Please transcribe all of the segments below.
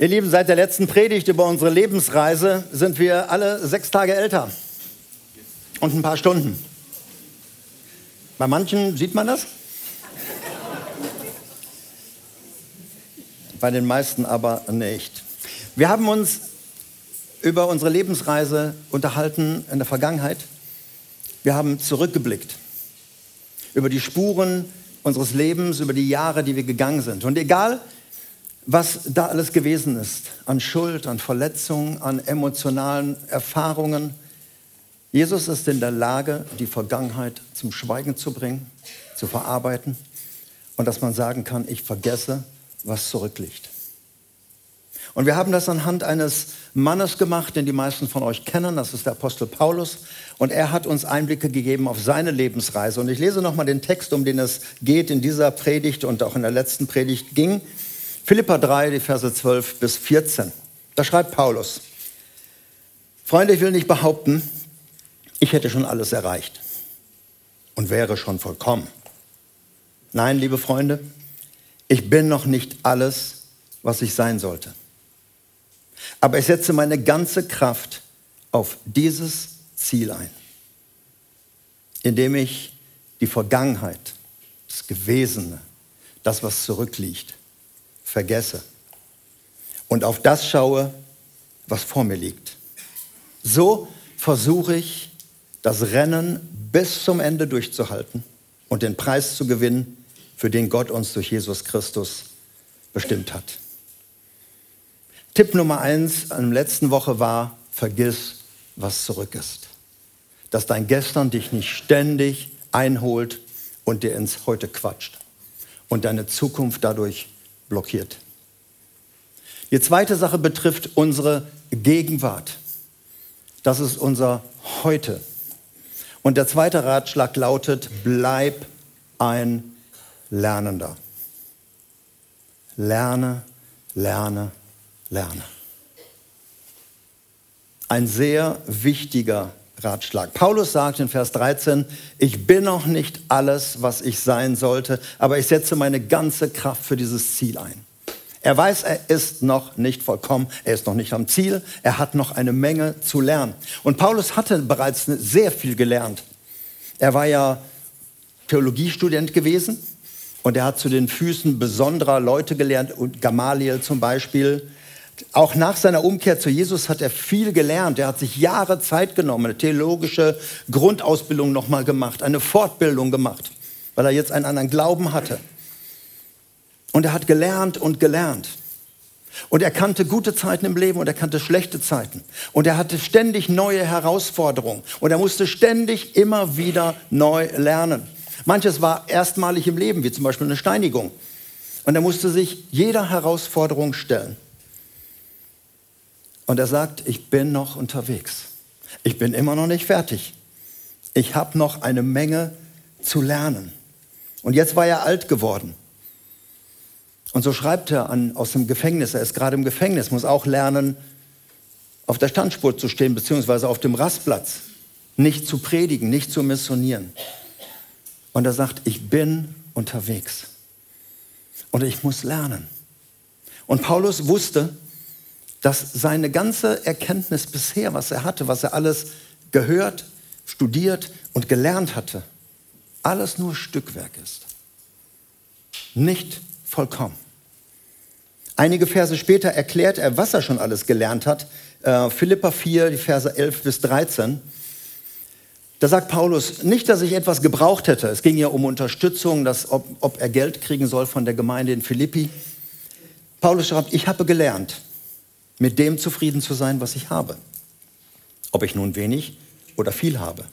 Ihr Lieben, seit der letzten Predigt über unsere Lebensreise sind wir alle sechs Tage älter und ein paar Stunden. Bei manchen sieht man das, bei den meisten aber nicht. Wir haben uns über unsere Lebensreise unterhalten in der Vergangenheit. Wir haben zurückgeblickt über die Spuren unseres Lebens, über die Jahre, die wir gegangen sind. Und egal, was da alles gewesen ist, an Schuld, an Verletzungen, an emotionalen Erfahrungen. Jesus ist in der Lage, die Vergangenheit zum Schweigen zu bringen, zu verarbeiten und dass man sagen kann, ich vergesse, was zurückliegt. Und wir haben das anhand eines Mannes gemacht, den die meisten von euch kennen, das ist der Apostel Paulus. Und er hat uns Einblicke gegeben auf seine Lebensreise. Und ich lese nochmal den Text, um den es geht in dieser Predigt und auch in der letzten Predigt ging. Philippa 3, die Verse 12 bis 14. Da schreibt Paulus, Freunde, ich will nicht behaupten, ich hätte schon alles erreicht und wäre schon vollkommen. Nein, liebe Freunde, ich bin noch nicht alles, was ich sein sollte. Aber ich setze meine ganze Kraft auf dieses Ziel ein, indem ich die Vergangenheit, das Gewesene, das, was zurückliegt, vergesse und auf das schaue, was vor mir liegt. So versuche ich, das Rennen bis zum Ende durchzuhalten und den Preis zu gewinnen, für den Gott uns durch Jesus Christus bestimmt hat. Tipp Nummer eins an der letzten Woche war, vergiss, was zurück ist. Dass dein Gestern dich nicht ständig einholt und dir ins Heute quatscht und deine Zukunft dadurch blockiert. Die zweite Sache betrifft unsere Gegenwart. Das ist unser Heute. Und der zweite Ratschlag lautet, bleib ein Lernender. Lerne, lerne, lerne. Ein sehr wichtiger Ratschlag. Paulus sagt in Vers 13, ich bin noch nicht alles, was ich sein sollte, aber ich setze meine ganze Kraft für dieses Ziel ein. Er weiß, er ist noch nicht vollkommen, er ist noch nicht am Ziel, er hat noch eine Menge zu lernen. Und Paulus hatte bereits sehr viel gelernt. Er war ja Theologiestudent gewesen und er hat zu den Füßen besonderer Leute gelernt, Gamaliel zum Beispiel, auch nach seiner Umkehr zu Jesus hat er viel gelernt. Er hat sich Jahre Zeit genommen, eine theologische Grundausbildung nochmal gemacht, eine Fortbildung gemacht, weil er jetzt einen anderen Glauben hatte. Und er hat gelernt und gelernt. Und er kannte gute Zeiten im Leben und er kannte schlechte Zeiten. Und er hatte ständig neue Herausforderungen. Und er musste ständig immer wieder neu lernen. Manches war erstmalig im Leben, wie zum Beispiel eine Steinigung. Und er musste sich jeder Herausforderung stellen. Und er sagt, ich bin noch unterwegs. Ich bin immer noch nicht fertig. Ich habe noch eine Menge zu lernen. Und jetzt war er alt geworden. Und so schreibt er an, aus dem Gefängnis, er ist gerade im Gefängnis, muss auch lernen, auf der Standspur zu stehen, beziehungsweise auf dem Rastplatz, nicht zu predigen, nicht zu missionieren. Und er sagt, ich bin unterwegs und ich muss lernen. Und Paulus wusste, dass seine ganze Erkenntnis bisher, was er hatte, was er alles gehört, studiert und gelernt hatte, alles nur Stückwerk ist. Nicht vollkommen. Einige Verse später erklärt er, was er schon alles gelernt hat. Äh, Philippa 4, die Verse 11 bis 13. Da sagt Paulus, nicht, dass ich etwas gebraucht hätte. Es ging ja um Unterstützung, dass, ob, ob er Geld kriegen soll von der Gemeinde in Philippi. Paulus schreibt, ich habe gelernt, mit dem zufrieden zu sein, was ich habe. Ob ich nun wenig oder viel habe.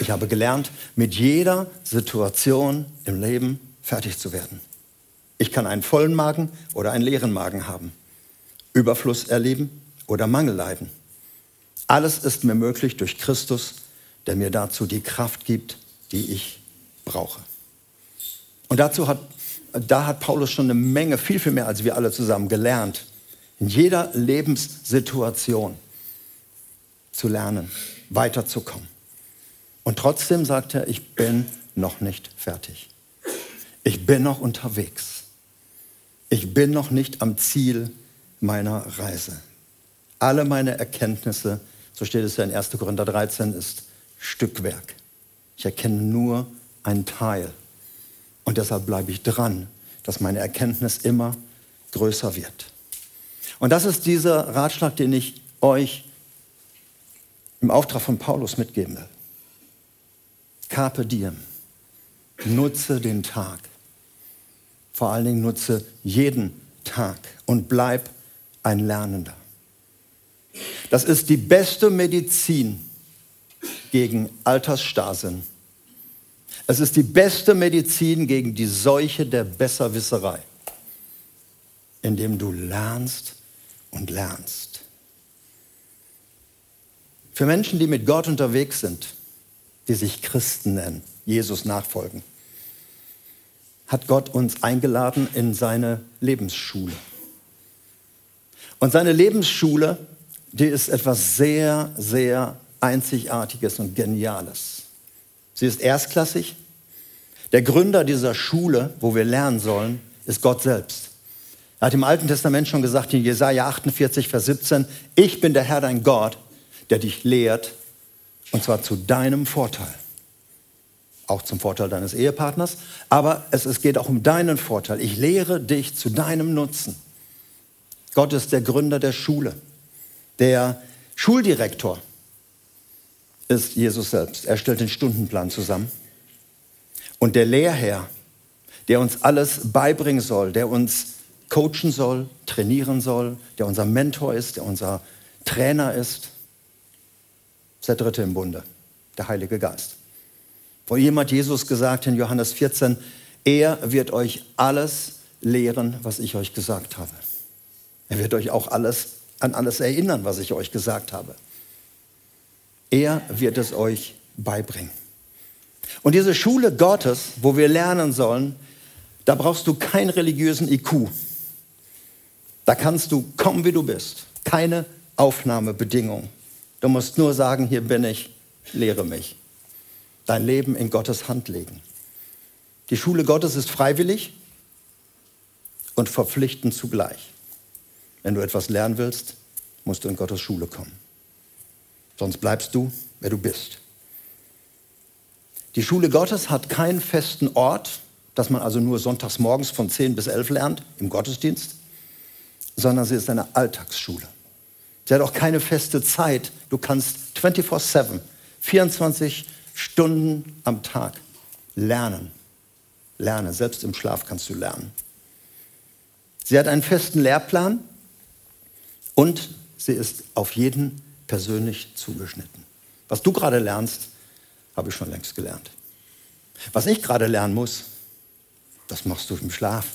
Ich habe gelernt, mit jeder Situation im Leben fertig zu werden. Ich kann einen vollen Magen oder einen leeren Magen haben, Überfluss erleben oder Mangel leiden. Alles ist mir möglich durch Christus, der mir dazu die Kraft gibt, die ich brauche. Und dazu hat, da hat Paulus schon eine Menge, viel, viel mehr als wir alle zusammen gelernt in jeder Lebenssituation zu lernen, weiterzukommen. Und trotzdem sagt er, ich bin noch nicht fertig. Ich bin noch unterwegs. Ich bin noch nicht am Ziel meiner Reise. Alle meine Erkenntnisse, so steht es ja in 1. Korinther 13, ist Stückwerk. Ich erkenne nur einen Teil. Und deshalb bleibe ich dran, dass meine Erkenntnis immer größer wird. Und das ist dieser Ratschlag, den ich euch im Auftrag von Paulus mitgeben will. Carpe diem. Nutze den Tag. Vor allen Dingen nutze jeden Tag und bleib ein Lernender. Das ist die beste Medizin gegen Altersstarrsinn. Es ist die beste Medizin gegen die Seuche der Besserwisserei, indem du lernst und lernst. Für Menschen, die mit Gott unterwegs sind, die sich Christen nennen, Jesus nachfolgen, hat Gott uns eingeladen in seine Lebensschule. Und seine Lebensschule, die ist etwas sehr, sehr Einzigartiges und Geniales. Sie ist erstklassig. Der Gründer dieser Schule, wo wir lernen sollen, ist Gott selbst. Er hat im Alten Testament schon gesagt, in Jesaja 48, Vers 17, ich bin der Herr dein Gott, der dich lehrt, und zwar zu deinem Vorteil. Auch zum Vorteil deines Ehepartners, aber es, es geht auch um deinen Vorteil. Ich lehre dich zu deinem Nutzen. Gott ist der Gründer der Schule. Der Schuldirektor ist Jesus selbst. Er stellt den Stundenplan zusammen. Und der Lehrherr, der uns alles beibringen soll, der uns coachen soll, trainieren soll, der unser Mentor ist, der unser Trainer ist, ist der Dritte im Bunde, der Heilige Geist. Ihm hat Jesus gesagt in Johannes 14, er wird euch alles lehren, was ich euch gesagt habe. Er wird euch auch alles an alles erinnern, was ich euch gesagt habe. Er wird es euch beibringen. Und diese Schule Gottes, wo wir lernen sollen, da brauchst du keinen religiösen IQ. Da kannst du kommen, wie du bist. Keine Aufnahmebedingung. Du musst nur sagen, hier bin ich, lehre mich. Dein Leben in Gottes Hand legen. Die Schule Gottes ist freiwillig und verpflichtend zugleich. Wenn du etwas lernen willst, musst du in Gottes Schule kommen. Sonst bleibst du, wer du bist. Die Schule Gottes hat keinen festen Ort, dass man also nur sonntags morgens von 10 bis 11 lernt im Gottesdienst, sondern sie ist eine Alltagsschule. Sie hat auch keine feste Zeit. Du kannst 24-7, 24 Stunden am Tag lernen. Lernen, selbst im Schlaf kannst du lernen. Sie hat einen festen Lehrplan und sie ist auf jeden persönlich zugeschnitten. Was du gerade lernst, habe ich schon längst gelernt. Was ich gerade lernen muss, das machst du im Schlaf.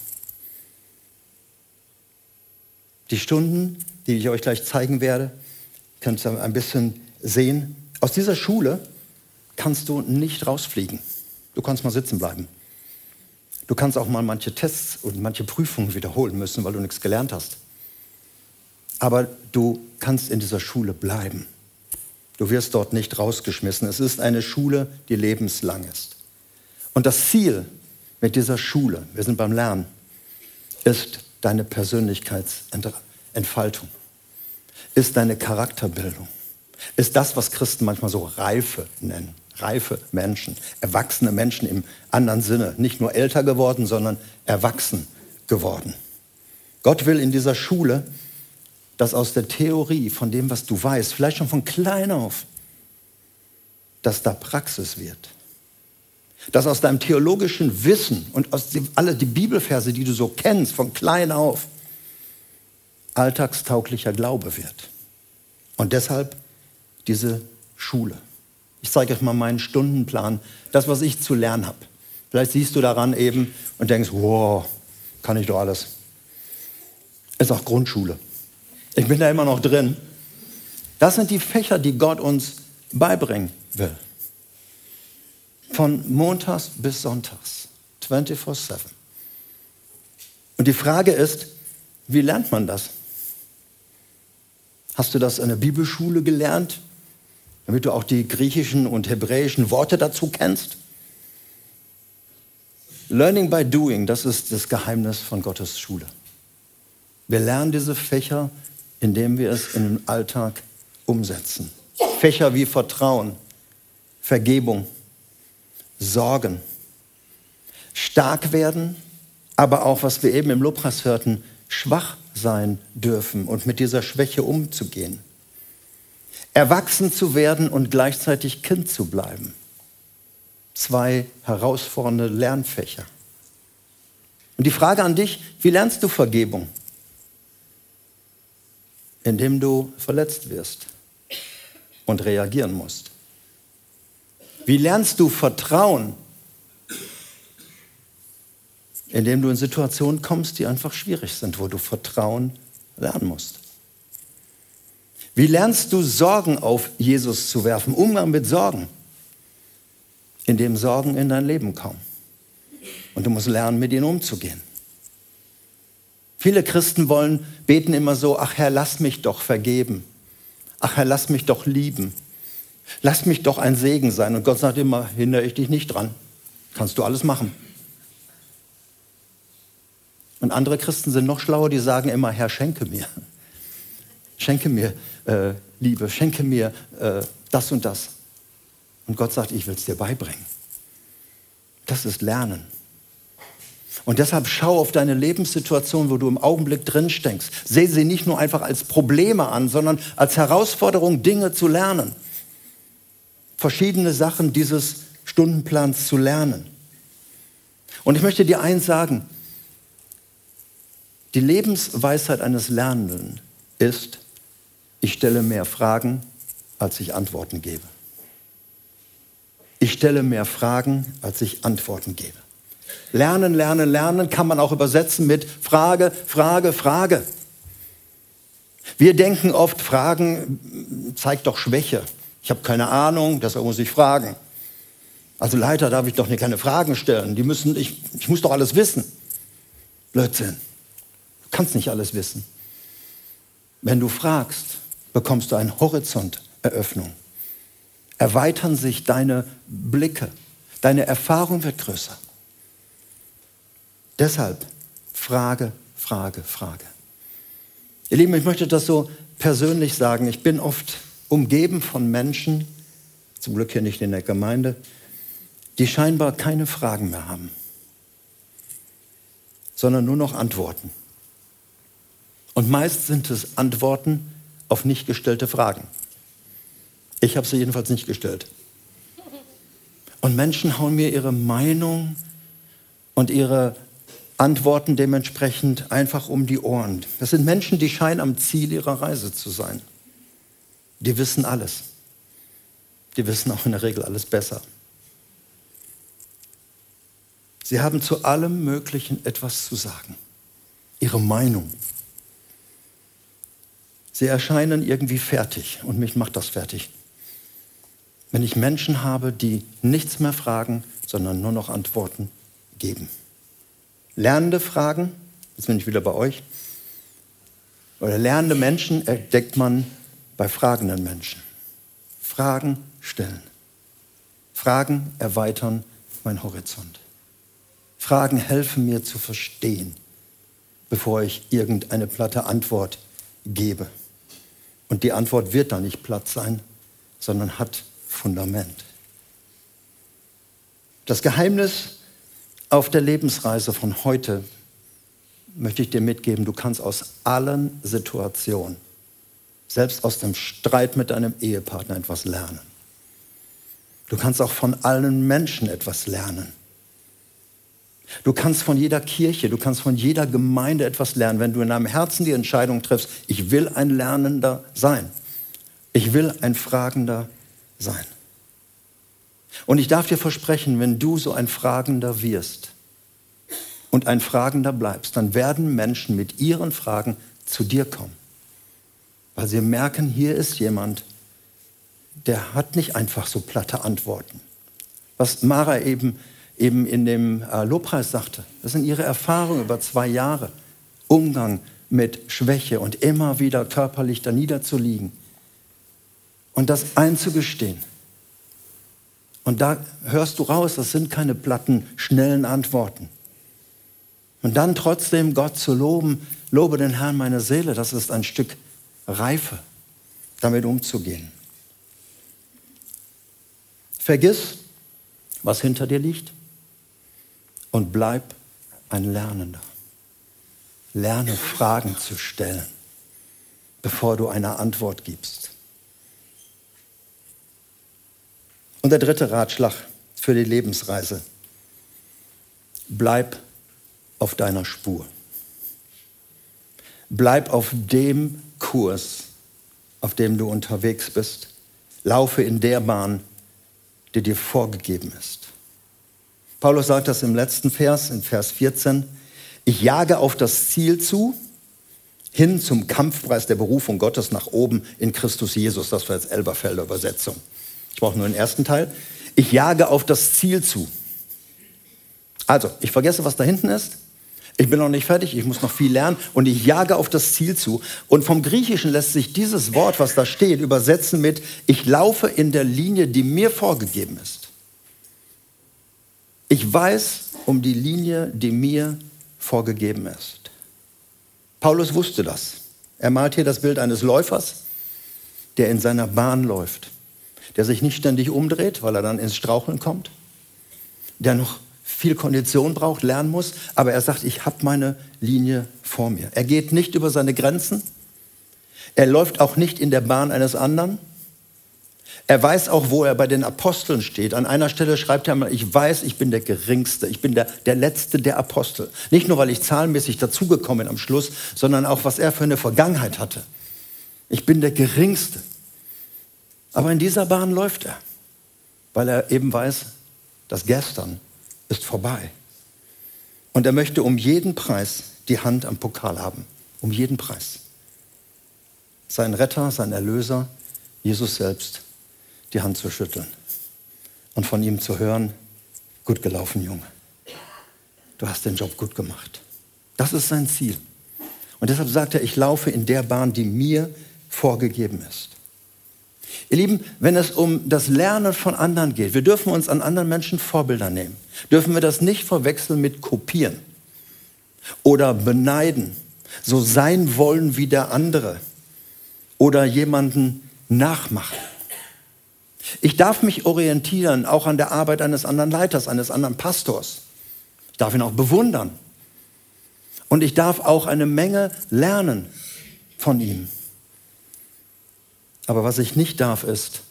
Die Stunden, die ich euch gleich zeigen werde, könnt ihr ein bisschen sehen. Aus dieser Schule kannst du nicht rausfliegen. Du kannst mal sitzen bleiben. Du kannst auch mal manche Tests und manche Prüfungen wiederholen müssen, weil du nichts gelernt hast. Aber du kannst in dieser Schule bleiben. Du wirst dort nicht rausgeschmissen. Es ist eine Schule, die lebenslang ist. Und das Ziel mit dieser Schule, wir sind beim Lernen, ist deine Persönlichkeitsentfaltung, ist deine Charakterbildung, ist das, was Christen manchmal so Reife nennen. Reife Menschen, erwachsene Menschen im anderen Sinne, nicht nur älter geworden, sondern erwachsen geworden. Gott will in dieser Schule dass aus der Theorie, von dem, was du weißt, vielleicht schon von klein auf, dass da Praxis wird. Dass aus deinem theologischen Wissen und aus die, alle die Bibelverse, die du so kennst, von klein auf, alltagstauglicher Glaube wird. Und deshalb diese Schule. Ich zeige euch mal meinen Stundenplan, das, was ich zu lernen habe. Vielleicht siehst du daran eben und denkst, wow, kann ich doch alles. Ist auch Grundschule. Ich bin da immer noch drin. Das sind die Fächer, die Gott uns beibringen will. Von Montags bis Sonntags. 24-7. Und die Frage ist, wie lernt man das? Hast du das in der Bibelschule gelernt, damit du auch die griechischen und hebräischen Worte dazu kennst? Learning by doing, das ist das Geheimnis von Gottes Schule. Wir lernen diese Fächer, indem wir es in den Alltag umsetzen. Fächer wie Vertrauen, Vergebung, Sorgen, stark werden, aber auch, was wir eben im Lobpreis hörten, schwach sein dürfen und mit dieser Schwäche umzugehen. Erwachsen zu werden und gleichzeitig Kind zu bleiben. Zwei herausfordernde Lernfächer. Und die Frage an dich, wie lernst du Vergebung? Indem du verletzt wirst und reagieren musst. Wie lernst du Vertrauen? Indem du in Situationen kommst, die einfach schwierig sind, wo du Vertrauen lernen musst. Wie lernst du Sorgen auf Jesus zu werfen? Umgang mit Sorgen, indem Sorgen in dein Leben kommen. Und du musst lernen, mit ihnen umzugehen. Viele Christen wollen beten immer so, ach Herr, lass mich doch vergeben. Ach Herr, lass mich doch lieben. Lass mich doch ein Segen sein. Und Gott sagt immer, hindere ich dich nicht dran. Kannst du alles machen. Und andere Christen sind noch schlauer, die sagen immer, Herr, schenke mir. Schenke mir äh, Liebe, schenke mir äh, das und das. Und Gott sagt, ich will es dir beibringen. Das ist Lernen. Und deshalb schau auf deine Lebenssituation, wo du im Augenblick drin steckst. Sehe sie nicht nur einfach als Probleme an, sondern als Herausforderung, Dinge zu lernen. Verschiedene Sachen dieses Stundenplans zu lernen. Und ich möchte dir eins sagen. Die Lebensweisheit eines Lernenden ist, ich stelle mehr Fragen, als ich Antworten gebe. Ich stelle mehr Fragen, als ich Antworten gebe. Lernen, lernen, lernen kann man auch übersetzen mit Frage, Frage, Frage. Wir denken oft, Fragen zeigt doch Schwäche. Ich habe keine Ahnung, deshalb muss ich fragen. Also Leiter darf ich doch keine Fragen stellen. Die müssen, ich, ich muss doch alles wissen. Blödsinn. Du kannst nicht alles wissen. Wenn du fragst, bekommst du eine Horizonteröffnung. Erweitern sich deine Blicke. Deine Erfahrung wird größer. Deshalb Frage, Frage, Frage. Ihr Lieben, ich möchte das so persönlich sagen. Ich bin oft umgeben von Menschen, zum Glück hier nicht in der Gemeinde, die scheinbar keine Fragen mehr haben, sondern nur noch Antworten. Und meist sind es Antworten auf nicht gestellte Fragen. Ich habe sie jedenfalls nicht gestellt. Und Menschen hauen mir ihre Meinung und ihre Antworten dementsprechend einfach um die Ohren. Das sind Menschen, die scheinen am Ziel ihrer Reise zu sein. Die wissen alles. Die wissen auch in der Regel alles besser. Sie haben zu allem Möglichen etwas zu sagen. Ihre Meinung. Sie erscheinen irgendwie fertig und mich macht das fertig. Wenn ich Menschen habe, die nichts mehr fragen, sondern nur noch Antworten geben. Lernende Fragen, jetzt bin ich wieder bei euch, oder lernende Menschen entdeckt man bei fragenden Menschen. Fragen stellen. Fragen erweitern meinen Horizont. Fragen helfen mir zu verstehen, bevor ich irgendeine platte Antwort gebe. Und die Antwort wird da nicht platt sein, sondern hat Fundament. Das Geheimnis auf der Lebensreise von heute möchte ich dir mitgeben, du kannst aus allen Situationen, selbst aus dem Streit mit deinem Ehepartner etwas lernen. Du kannst auch von allen Menschen etwas lernen. Du kannst von jeder Kirche, du kannst von jeder Gemeinde etwas lernen, wenn du in deinem Herzen die Entscheidung triffst, ich will ein Lernender sein. Ich will ein Fragender sein. Und ich darf dir versprechen, wenn du so ein Fragender wirst und ein Fragender bleibst, dann werden Menschen mit ihren Fragen zu dir kommen. Weil sie merken, hier ist jemand, der hat nicht einfach so platte Antworten. Was Mara eben, eben in dem äh, Lobpreis sagte, das sind ihre Erfahrungen über zwei Jahre. Umgang mit Schwäche und immer wieder körperlich da niederzuliegen und das einzugestehen. Und da hörst du raus, das sind keine platten, schnellen Antworten. Und dann trotzdem Gott zu loben, lobe den Herrn meine Seele. Das ist ein Stück Reife, damit umzugehen. Vergiss, was hinter dir liegt und bleib ein Lernender. Lerne Fragen zu stellen, bevor du eine Antwort gibst. Und der dritte Ratschlag für die Lebensreise. Bleib auf deiner Spur. Bleib auf dem Kurs, auf dem du unterwegs bist. Laufe in der Bahn, die dir vorgegeben ist. Paulus sagt das im letzten Vers, in Vers 14. Ich jage auf das Ziel zu, hin zum Kampfpreis der Berufung Gottes nach oben in Christus Jesus. Das war jetzt Elberfelder Übersetzung. Ich brauche nur den ersten Teil. Ich jage auf das Ziel zu. Also, ich vergesse, was da hinten ist. Ich bin noch nicht fertig, ich muss noch viel lernen und ich jage auf das Ziel zu. Und vom Griechischen lässt sich dieses Wort, was da steht, übersetzen mit, ich laufe in der Linie, die mir vorgegeben ist. Ich weiß um die Linie, die mir vorgegeben ist. Paulus wusste das. Er malt hier das Bild eines Läufers, der in seiner Bahn läuft, der sich nicht ständig umdreht, weil er dann ins Straucheln kommt, der noch viel Kondition braucht, lernen muss, aber er sagt, ich habe meine Linie vor mir. Er geht nicht über seine Grenzen, er läuft auch nicht in der Bahn eines anderen, er weiß auch, wo er bei den Aposteln steht. An einer Stelle schreibt er mal, ich weiß, ich bin der Geringste, ich bin der, der Letzte der Apostel. Nicht nur, weil ich zahlenmäßig dazugekommen bin am Schluss, sondern auch, was er für eine Vergangenheit hatte. Ich bin der Geringste. Aber in dieser Bahn läuft er, weil er eben weiß, das Gestern ist vorbei. Und er möchte um jeden Preis die Hand am Pokal haben. Um jeden Preis. Sein Retter, sein Erlöser, Jesus selbst die Hand zu schütteln und von ihm zu hören, gut gelaufen, Junge. Du hast den Job gut gemacht. Das ist sein Ziel. Und deshalb sagt er, ich laufe in der Bahn, die mir vorgegeben ist. Ihr Lieben, wenn es um das Lernen von anderen geht, wir dürfen uns an anderen Menschen Vorbilder nehmen. Dürfen wir das nicht verwechseln mit kopieren oder beneiden, so sein wollen wie der andere oder jemanden nachmachen. Ich darf mich orientieren, auch an der Arbeit eines anderen Leiters, eines anderen Pastors. Ich darf ihn auch bewundern. Und ich darf auch eine Menge lernen von ihm. Aber was ich nicht darf, ist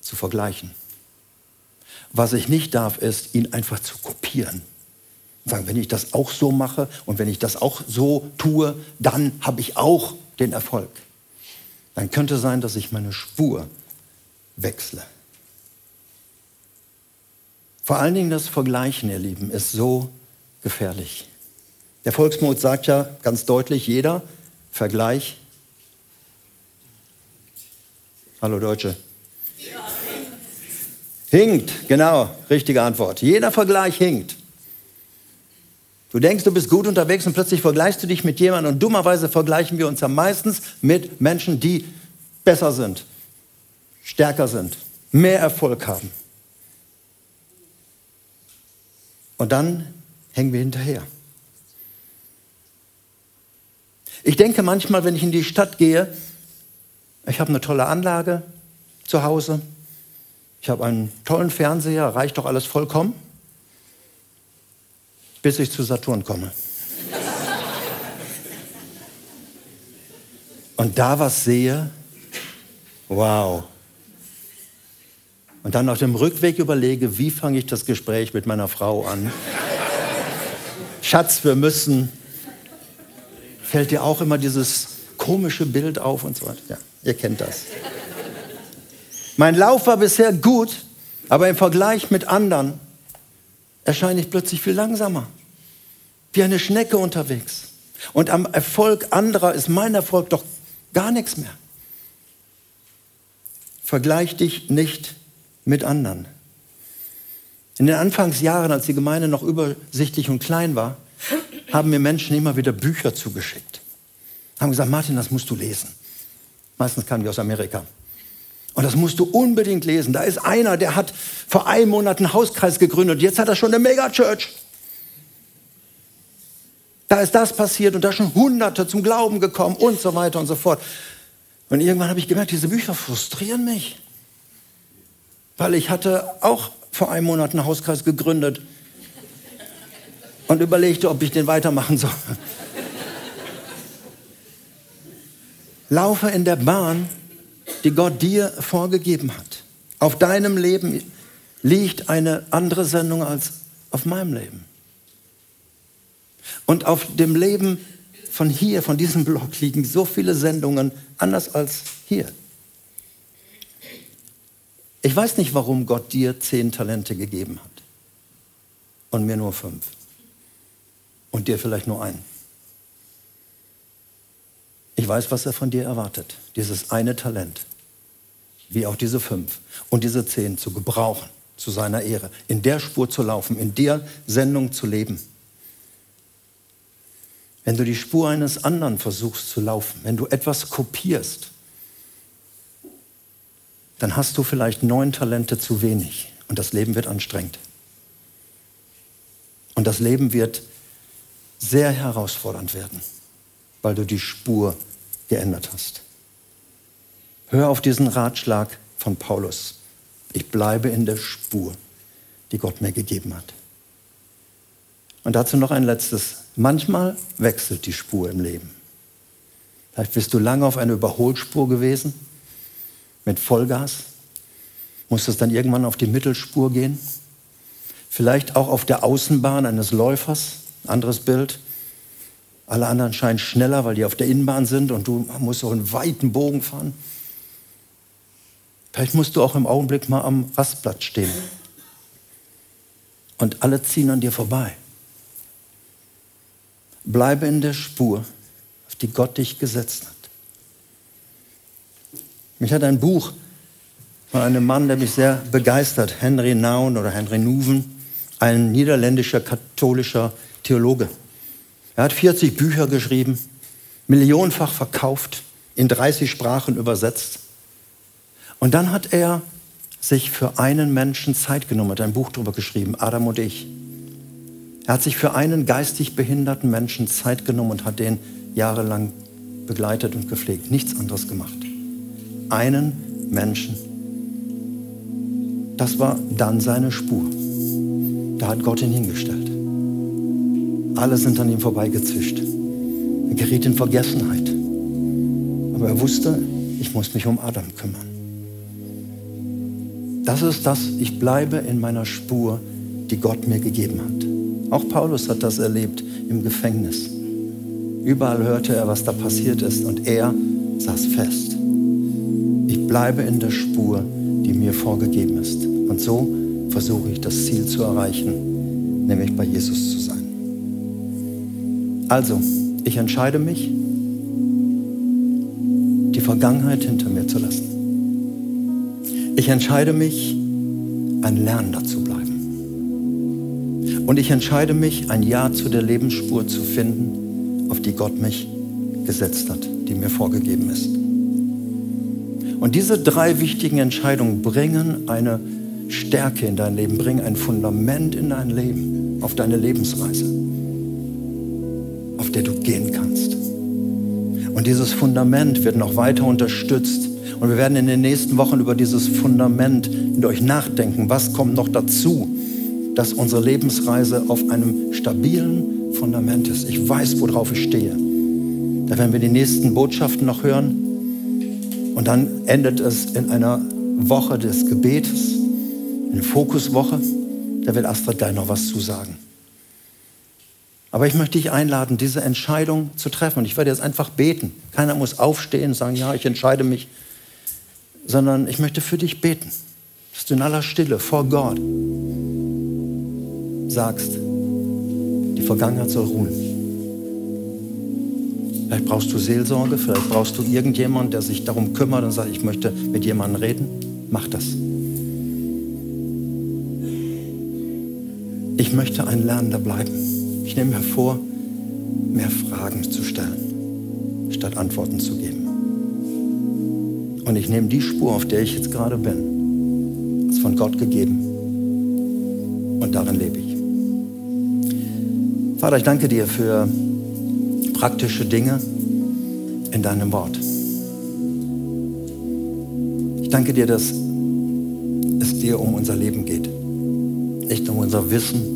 zu vergleichen. Was ich nicht darf, ist, ihn einfach zu kopieren. Sagen, wenn ich das auch so mache und wenn ich das auch so tue, dann habe ich auch den Erfolg. Dann könnte sein, dass ich meine Spur wechsle. Vor allen Dingen das Vergleichen, ihr Lieben, ist so gefährlich. Der Volksmut sagt ja ganz deutlich, jeder Vergleich. Hallo Deutsche. Hinkt, genau, richtige Antwort. Jeder Vergleich hinkt. Du denkst, du bist gut unterwegs und plötzlich vergleichst du dich mit jemandem und dummerweise vergleichen wir uns ja meistens mit Menschen, die besser sind, stärker sind, mehr Erfolg haben. Und dann hängen wir hinterher. Ich denke manchmal, wenn ich in die Stadt gehe, ich habe eine tolle Anlage zu Hause, ich habe einen tollen Fernseher, reicht doch alles vollkommen, bis ich zu Saturn komme. Und da was sehe, wow, und dann auf dem Rückweg überlege, wie fange ich das Gespräch mit meiner Frau an. Schatz, wir müssen. Fällt dir auch immer dieses komische Bild auf und so weiter? Ja, ihr kennt das. Mein Lauf war bisher gut, aber im Vergleich mit anderen erscheine ich plötzlich viel langsamer. Wie eine Schnecke unterwegs. Und am Erfolg anderer ist mein Erfolg doch gar nichts mehr. Vergleich dich nicht mit anderen. In den Anfangsjahren, als die Gemeinde noch übersichtlich und klein war, haben mir Menschen immer wieder Bücher zugeschickt. Haben gesagt, Martin, das musst du lesen. Meistens kamen die aus Amerika. Und das musst du unbedingt lesen. Da ist einer, der hat vor einem Monat einen Hauskreis gegründet. Jetzt hat er schon eine Megachurch. Da ist das passiert und da schon Hunderte zum Glauben gekommen und so weiter und so fort. Und irgendwann habe ich gemerkt, diese Bücher frustrieren mich. Weil ich hatte auch vor einem Monat einen Hauskreis gegründet und überlegte, ob ich den weitermachen soll. Laufe in der Bahn, die Gott dir vorgegeben hat. Auf deinem Leben liegt eine andere Sendung als auf meinem Leben. Und auf dem Leben von hier, von diesem Blog, liegen so viele Sendungen anders als hier. Ich weiß nicht, warum Gott dir zehn Talente gegeben hat und mir nur fünf und dir vielleicht nur einen. Ich weiß, was er von dir erwartet, dieses eine Talent, wie auch diese fünf. Und diese zehn zu gebrauchen zu seiner Ehre, in der Spur zu laufen, in der Sendung zu leben. Wenn du die Spur eines anderen versuchst zu laufen, wenn du etwas kopierst, dann hast du vielleicht neun Talente zu wenig. Und das Leben wird anstrengend. Und das Leben wird sehr herausfordernd werden, weil du die Spur geändert hast. Hör auf diesen Ratschlag von Paulus. Ich bleibe in der Spur, die Gott mir gegeben hat. Und dazu noch ein letztes. Manchmal wechselt die Spur im Leben. Vielleicht bist du lange auf einer Überholspur gewesen mit Vollgas, musstest dann irgendwann auf die Mittelspur gehen. Vielleicht auch auf der Außenbahn eines Läufers, anderes Bild. Alle anderen scheinen schneller, weil die auf der Innenbahn sind und du musst auch einen weiten Bogen fahren. Vielleicht musst du auch im Augenblick mal am Rastplatz stehen. Und alle ziehen an dir vorbei. Bleibe in der Spur, auf die Gott dich gesetzt hat. Mich hat ein Buch von einem Mann, der mich sehr begeistert, Henry Naun oder Henry Nuven, ein niederländischer katholischer Theologe. Er hat 40 Bücher geschrieben, millionenfach verkauft, in 30 Sprachen übersetzt. Und dann hat er sich für einen Menschen Zeit genommen, hat ein Buch darüber geschrieben, Adam und ich. Er hat sich für einen geistig behinderten Menschen Zeit genommen und hat den jahrelang begleitet und gepflegt. Nichts anderes gemacht. Einen Menschen. Das war dann seine Spur. Da hat Gott ihn hingestellt. Alle sind an ihm vorbeigezischt. Er geriet in Vergessenheit. Aber er wusste, ich muss mich um Adam kümmern. Das ist das, ich bleibe in meiner Spur, die Gott mir gegeben hat. Auch Paulus hat das erlebt im Gefängnis. Überall hörte er, was da passiert ist und er saß fest. Ich bleibe in der Spur, die mir vorgegeben ist. Und so versuche ich das Ziel zu erreichen, nämlich bei Jesus zu sein. Also, ich entscheide mich, die Vergangenheit hinter mir zu lassen. Ich entscheide mich, ein Lernender zu bleiben. Und ich entscheide mich, ein Ja zu der Lebensspur zu finden, auf die Gott mich gesetzt hat, die mir vorgegeben ist. Und diese drei wichtigen Entscheidungen bringen eine Stärke in dein Leben, bringen ein Fundament in dein Leben, auf deine Lebensreise, der du gehen kannst. Und dieses Fundament wird noch weiter unterstützt. Und wir werden in den nächsten Wochen über dieses Fundament mit euch nachdenken. Was kommt noch dazu? dass unsere Lebensreise auf einem stabilen Fundament ist. Ich weiß, worauf ich stehe. Da werden wir die nächsten Botschaften noch hören. Und dann endet es in einer Woche des Gebetes, eine Fokuswoche. Da wird Astrid gleich noch was zu sagen. Aber ich möchte dich einladen, diese Entscheidung zu treffen. Und ich werde jetzt einfach beten. Keiner muss aufstehen und sagen, ja, ich entscheide mich. Sondern ich möchte für dich beten, dass du in aller Stille vor Gott sagst, die Vergangenheit soll ruhen. Vielleicht brauchst du Seelsorge, vielleicht brauchst du irgendjemanden, der sich darum kümmert und sagt, ich möchte mit jemandem reden. Mach das. Ich möchte ein Lernender bleiben. Ich nehme mir vor, mehr Fragen zu stellen, statt Antworten zu geben. Und ich nehme die Spur, auf der ich jetzt gerade bin, ist von Gott gegeben. Und darin lebe ich. Vater, ich danke dir für praktische Dinge in deinem Wort. Ich danke dir, dass es dir um unser Leben geht. Nicht um unser Wissen,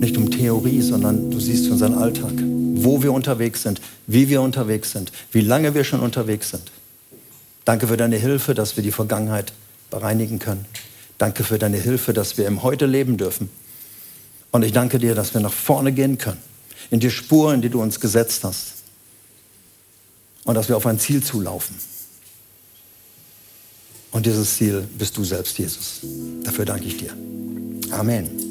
nicht um Theorie, sondern du siehst unseren Alltag, wo wir unterwegs sind, wie wir unterwegs sind, wie lange wir schon unterwegs sind. Danke für deine Hilfe, dass wir die Vergangenheit bereinigen können. Danke für deine Hilfe, dass wir im Heute leben dürfen. Und ich danke dir, dass wir nach vorne gehen können, in die Spuren, die du uns gesetzt hast. Und dass wir auf ein Ziel zulaufen. Und dieses Ziel bist du selbst, Jesus. Dafür danke ich dir. Amen.